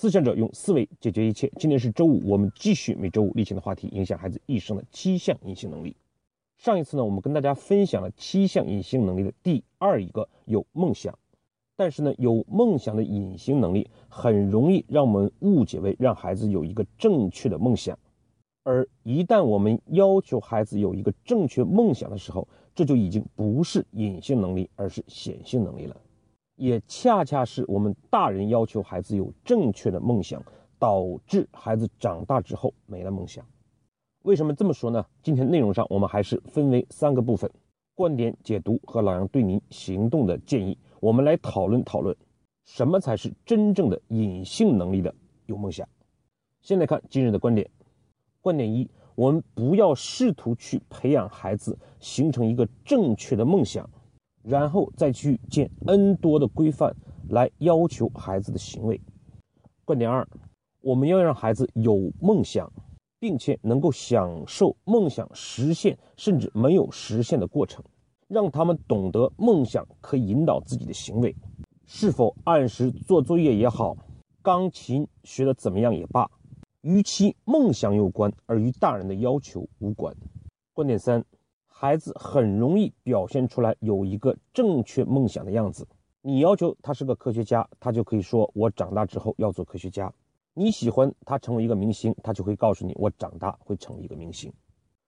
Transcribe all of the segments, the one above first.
思想者用思维解决一切。今天是周五，我们继续每周五例行的话题：影响孩子一生的七项隐性能力。上一次呢，我们跟大家分享了七项隐性能力的第二一个有梦想。但是呢，有梦想的隐形能力很容易让我们误解为让孩子有一个正确的梦想。而一旦我们要求孩子有一个正确梦想的时候，这就已经不是隐性能力，而是显性能力了。也恰恰是我们大人要求孩子有正确的梦想，导致孩子长大之后没了梦想。为什么这么说呢？今天内容上我们还是分为三个部分：观点解读和老杨对您行动的建议。我们来讨论讨论，什么才是真正的隐性能力的有梦想。先来看今日的观点。观点一：我们不要试图去培养孩子形成一个正确的梦想。然后再去建 N 多的规范来要求孩子的行为。观点二，我们要让孩子有梦想，并且能够享受梦想实现甚至没有实现的过程，让他们懂得梦想可以引导自己的行为。是否按时做作业也好，钢琴学的怎么样也罢，与其梦想有关，而与大人的要求无关。观点三。孩子很容易表现出来有一个正确梦想的样子。你要求他是个科学家，他就可以说：“我长大之后要做科学家。”你喜欢他成为一个明星，他就会告诉你：“我长大会成为一个明星。”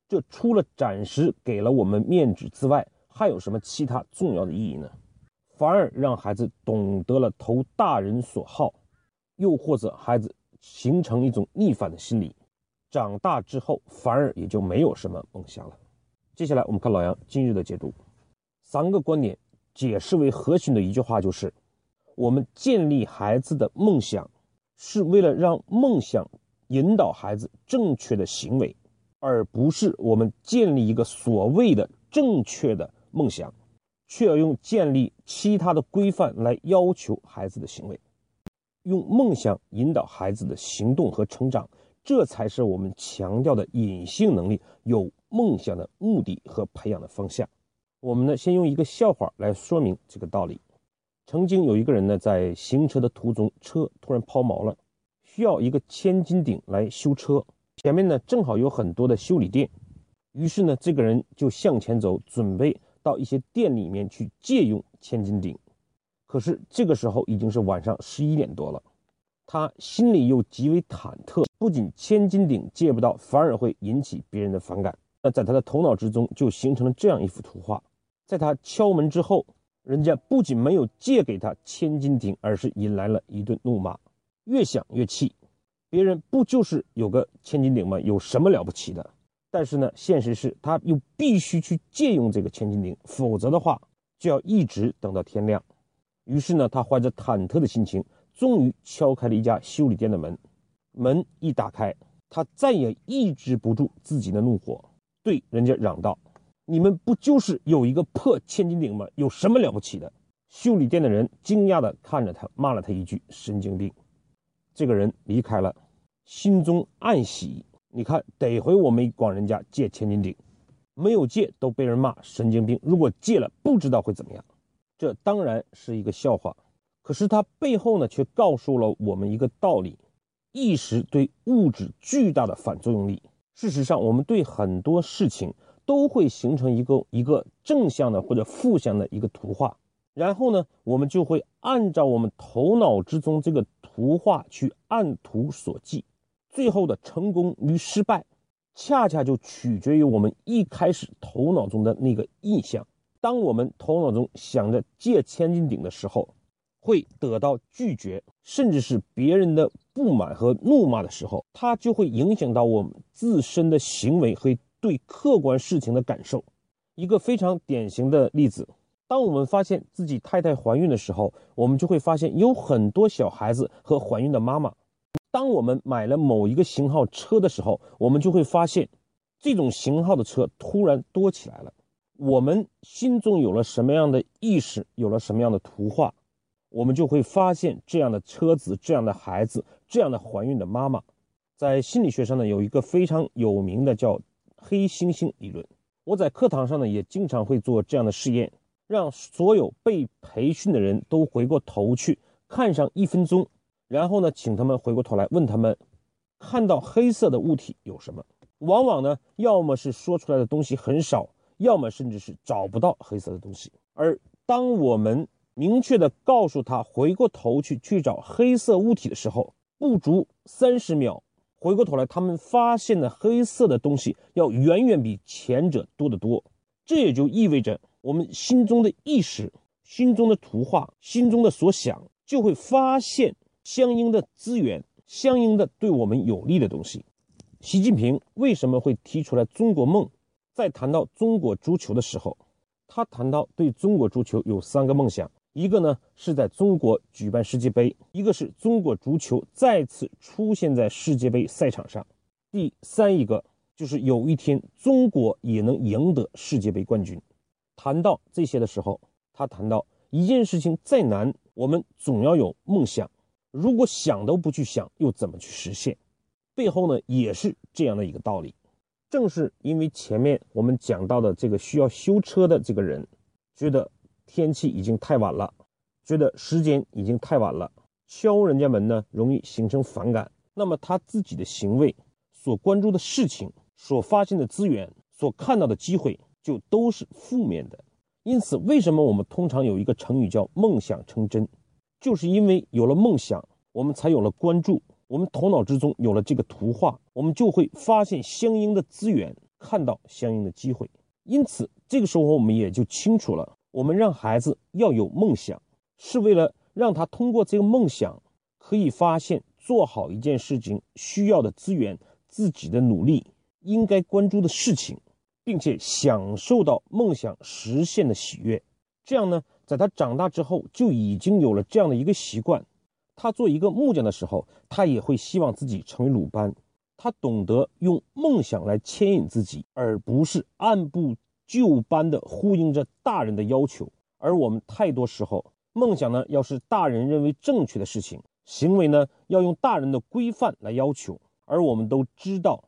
这除了暂时给了我们面子之外，还有什么其他重要的意义呢？反而让孩子懂得了投大人所好，又或者孩子形成一种逆反的心理，长大之后反而也就没有什么梦想了。接下来我们看老杨今日的解读，三个观点解释为核心的一句话就是：我们建立孩子的梦想，是为了让梦想引导孩子正确的行为，而不是我们建立一个所谓的正确的梦想，却要用建立其他的规范来要求孩子的行为，用梦想引导孩子的行动和成长，这才是我们强调的隐性能力有。梦想的目的和培养的方向，我们呢先用一个笑话来说明这个道理。曾经有一个人呢在行车的途中，车突然抛锚了，需要一个千斤顶来修车。前面呢正好有很多的修理店，于是呢这个人就向前走，准备到一些店里面去借用千斤顶。可是这个时候已经是晚上十一点多了，他心里又极为忐忑，不仅千斤顶借不到，反而会引起别人的反感。那在他的头脑之中就形成了这样一幅图画，在他敲门之后，人家不仅没有借给他千斤顶，而是引来了一顿怒骂。越想越气，别人不就是有个千斤顶吗？有什么了不起的？但是呢，现实是他又必须去借用这个千斤顶，否则的话就要一直等到天亮。于是呢，他怀着忐忑的心情，终于敲开了一家修理店的门。门一打开，他再也抑制不住自己的怒火。对人家嚷道：“你们不就是有一个破千斤顶吗？有什么了不起的？”修理店的人惊讶地看着他，骂了他一句：“神经病。”这个人离开了，心中暗喜。你看，得回我没管人家借千斤顶，没有借都被人骂神经病。如果借了，不知道会怎么样。这当然是一个笑话，可是它背后呢，却告诉了我们一个道理：意识对物质巨大的反作用力。事实上，我们对很多事情都会形成一个一个正向的或者负向的一个图画，然后呢，我们就会按照我们头脑之中这个图画去按图索骥，最后的成功与失败，恰恰就取决于我们一开始头脑中的那个印象。当我们头脑中想着借千斤顶的时候，会得到拒绝，甚至是别人的不满和怒骂的时候，它就会影响到我们自身的行为和对客观事情的感受。一个非常典型的例子，当我们发现自己太太怀孕的时候，我们就会发现有很多小孩子和怀孕的妈妈。当我们买了某一个型号车的时候，我们就会发现这种型号的车突然多起来了。我们心中有了什么样的意识，有了什么样的图画。我们就会发现，这样的车子、这样的孩子、这样的怀孕的妈妈，在心理学上呢，有一个非常有名的叫“黑猩猩理论”。我在课堂上呢，也经常会做这样的试验，让所有被培训的人都回过头去看上一分钟，然后呢，请他们回过头来问他们，看到黑色的物体有什么？往往呢，要么是说出来的东西很少，要么甚至是找不到黑色的东西。而当我们明确的告诉他回过头去去找黑色物体的时候，不足三十秒，回过头来，他们发现的黑色的东西要远远比前者多得多。这也就意味着，我们心中的意识、心中的图画、心中的所想，就会发现相应的资源、相应的对我们有利的东西。习近平为什么会提出来中国梦？在谈到中国足球的时候。他谈到对中国足球有三个梦想，一个呢是在中国举办世界杯，一个是中国足球再次出现在世界杯赛场上，第三一个就是有一天中国也能赢得世界杯冠军。谈到这些的时候，他谈到一件事情再难，我们总要有梦想，如果想都不去想，又怎么去实现？背后呢也是这样的一个道理。正是因为前面我们讲到的这个需要修车的这个人，觉得天气已经太晚了，觉得时间已经太晚了，敲人家门呢容易形成反感，那么他自己的行为、所关注的事情、所发现的资源、所看到的机会就都是负面的。因此，为什么我们通常有一个成语叫“梦想成真”，就是因为有了梦想，我们才有了关注。我们头脑之中有了这个图画，我们就会发现相应的资源，看到相应的机会。因此，这个时候我们也就清楚了：我们让孩子要有梦想，是为了让他通过这个梦想，可以发现做好一件事情需要的资源、自己的努力、应该关注的事情，并且享受到梦想实现的喜悦。这样呢，在他长大之后，就已经有了这样的一个习惯。他做一个木匠的时候，他也会希望自己成为鲁班。他懂得用梦想来牵引自己，而不是按部就班的呼应着大人的要求。而我们太多时候，梦想呢，要是大人认为正确的事情，行为呢，要用大人的规范来要求。而我们都知道，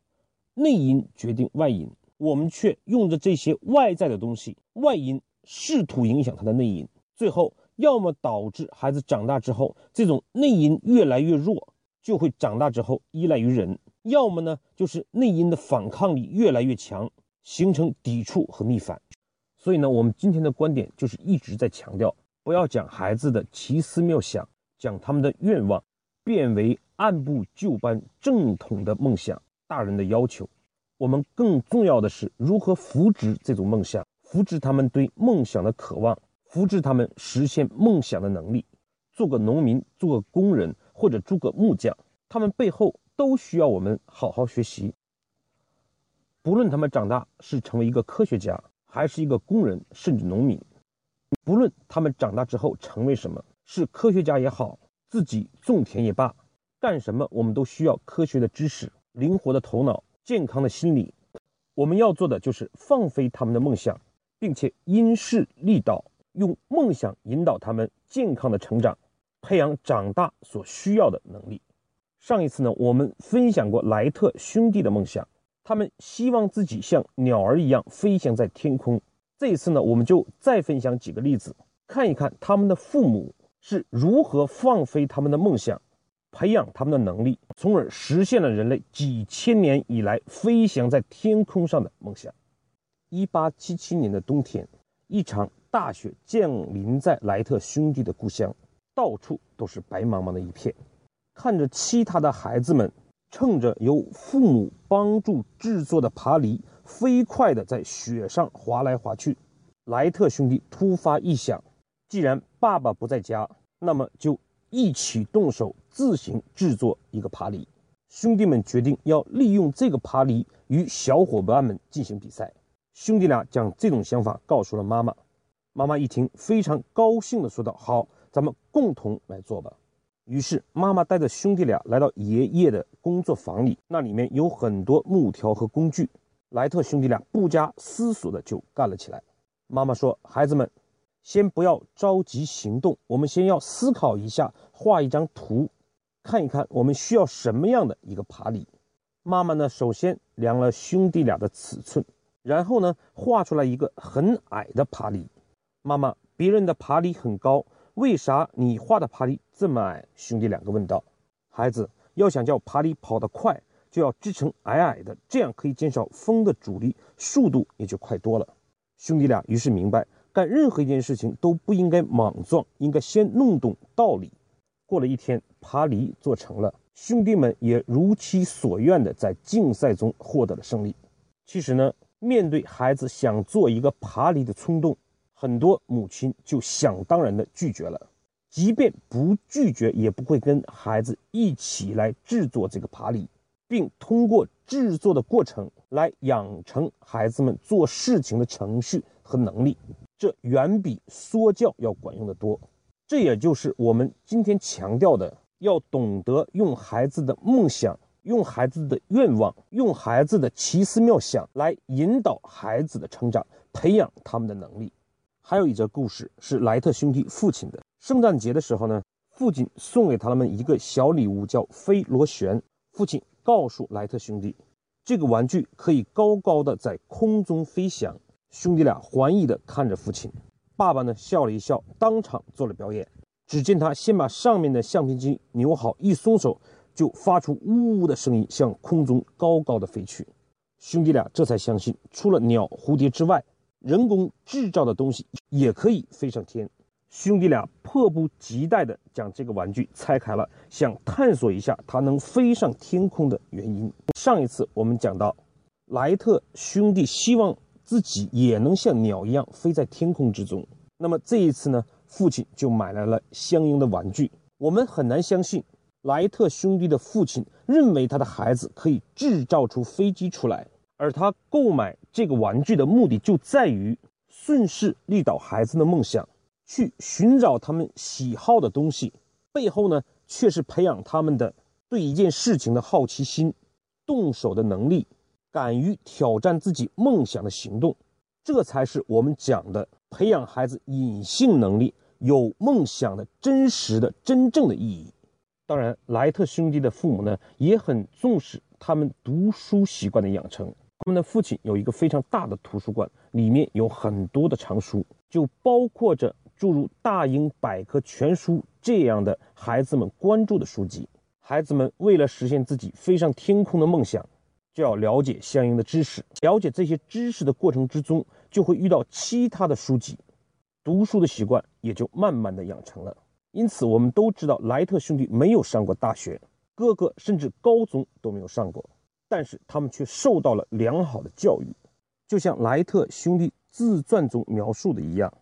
内因决定外因，我们却用着这些外在的东西，外因试图影响他的内因，最后。要么导致孩子长大之后，这种内因越来越弱，就会长大之后依赖于人；要么呢，就是内因的反抗力越来越强，形成抵触和逆反。所以呢，我们今天的观点就是一直在强调，不要讲孩子的奇思妙想，讲他们的愿望，变为按部就班、正统的梦想，大人的要求。我们更重要的是如何扶植这种梦想，扶植他们对梦想的渴望。扶持他们实现梦想的能力，做个农民，做个工人，或者做个木匠，他们背后都需要我们好好学习。不论他们长大是成为一个科学家，还是一个工人，甚至农民；不论他们长大之后成为什么，是科学家也好，自己种田也罢，干什么我们都需要科学的知识、灵活的头脑、健康的心理。我们要做的就是放飞他们的梦想，并且因势利导。用梦想引导他们健康的成长，培养长大所需要的能力。上一次呢，我们分享过莱特兄弟的梦想，他们希望自己像鸟儿一样飞翔在天空。这一次呢，我们就再分享几个例子，看一看他们的父母是如何放飞他们的梦想，培养他们的能力，从而实现了人类几千年以来飞翔在天空上的梦想。一八七七年的冬天，一场。大雪降临在莱特兄弟的故乡，到处都是白茫茫的一片。看着其他的孩子们乘着由父母帮助制作的爬犁，飞快地在雪上滑来滑去，莱特兄弟突发异想：既然爸爸不在家，那么就一起动手自行制作一个爬犁。兄弟们决定要利用这个爬犁与小伙伴们进行比赛。兄弟俩将这种想法告诉了妈妈。妈妈一听，非常高兴地说道：“好，咱们共同来做吧。”于是，妈妈带着兄弟俩来到爷爷的工作房里，那里面有很多木条和工具。莱特兄弟俩不加思索的就干了起来。妈妈说：“孩子们，先不要着急行动，我们先要思考一下，画一张图，看一看我们需要什么样的一个爬犁。”妈妈呢，首先量了兄弟俩的尺寸，然后呢，画出来一个很矮的爬犁。妈妈，别人的爬犁很高，为啥你画的爬犁这么矮？兄弟两个问道。孩子要想叫爬犁跑得快，就要支撑矮矮的，这样可以减少风的阻力，速度也就快多了。兄弟俩于是明白，干任何一件事情都不应该莽撞，应该先弄懂道理。过了一天，爬犁做成了，兄弟们也如其所愿的在竞赛中获得了胜利。其实呢，面对孩子想做一个爬犁的冲动，很多母亲就想当然的拒绝了。即便不拒绝，也不会跟孩子一起来制作这个爬犁，并通过制作的过程来养成孩子们做事情的程序和能力。这远比说教要管用的多。这也就是我们今天强调的，要懂得用孩子的梦想、用孩子的愿望、用孩子的奇思妙想来引导孩子的成长，培养他们的能力。还有一则故事是莱特兄弟父亲的。圣诞节的时候呢，父亲送给他们一个小礼物，叫飞螺旋。父亲告诉莱特兄弟，这个玩具可以高高的在空中飞翔。兄弟俩怀疑的看着父亲。爸爸呢笑了一笑，当场做了表演。只见他先把上面的橡皮筋扭好，一松手就发出呜呜的声音，向空中高高的飞去。兄弟俩这才相信，除了鸟、蝴蝶之外，人工制造的东西也可以飞上天。兄弟俩迫不及待地将这个玩具拆开了，想探索一下它能飞上天空的原因。上一次我们讲到，莱特兄弟希望。自己也能像鸟一样飞在天空之中。那么这一次呢，父亲就买来了相应的玩具。我们很难相信，莱特兄弟的父亲认为他的孩子可以制造出飞机出来，而他购买这个玩具的目的就在于顺势力导孩子的梦想，去寻找他们喜好的东西。背后呢，却是培养他们的对一件事情的好奇心、动手的能力。敢于挑战自己梦想的行动，这才是我们讲的培养孩子隐性能力、有梦想的真实的、真正的意义。当然，莱特兄弟的父母呢也很重视他们读书习惯的养成。他们的父亲有一个非常大的图书馆，里面有很多的藏书，就包括着诸如《大英百科全书》这样的孩子们关注的书籍。孩子们为了实现自己飞上天空的梦想。就要了解相应的知识，了解这些知识的过程之中，就会遇到其他的书籍，读书的习惯也就慢慢的养成了。因此，我们都知道莱特兄弟没有上过大学，哥哥甚至高中都没有上过，但是他们却受到了良好的教育。就像莱特兄弟自传中描述的一样，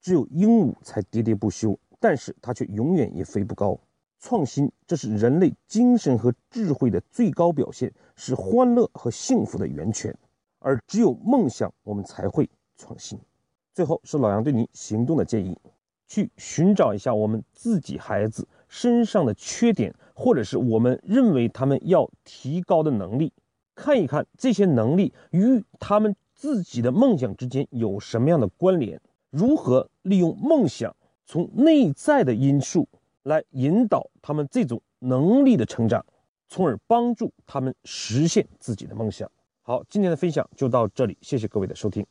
只有鹦鹉才喋喋不休，但是它却永远也飞不高。创新，这是人类精神和智慧的最高表现，是欢乐和幸福的源泉。而只有梦想，我们才会创新。最后是老杨对你行动的建议：去寻找一下我们自己孩子身上的缺点，或者是我们认为他们要提高的能力，看一看这些能力与他们自己的梦想之间有什么样的关联，如何利用梦想从内在的因素。来引导他们这种能力的成长，从而帮助他们实现自己的梦想。好，今天的分享就到这里，谢谢各位的收听。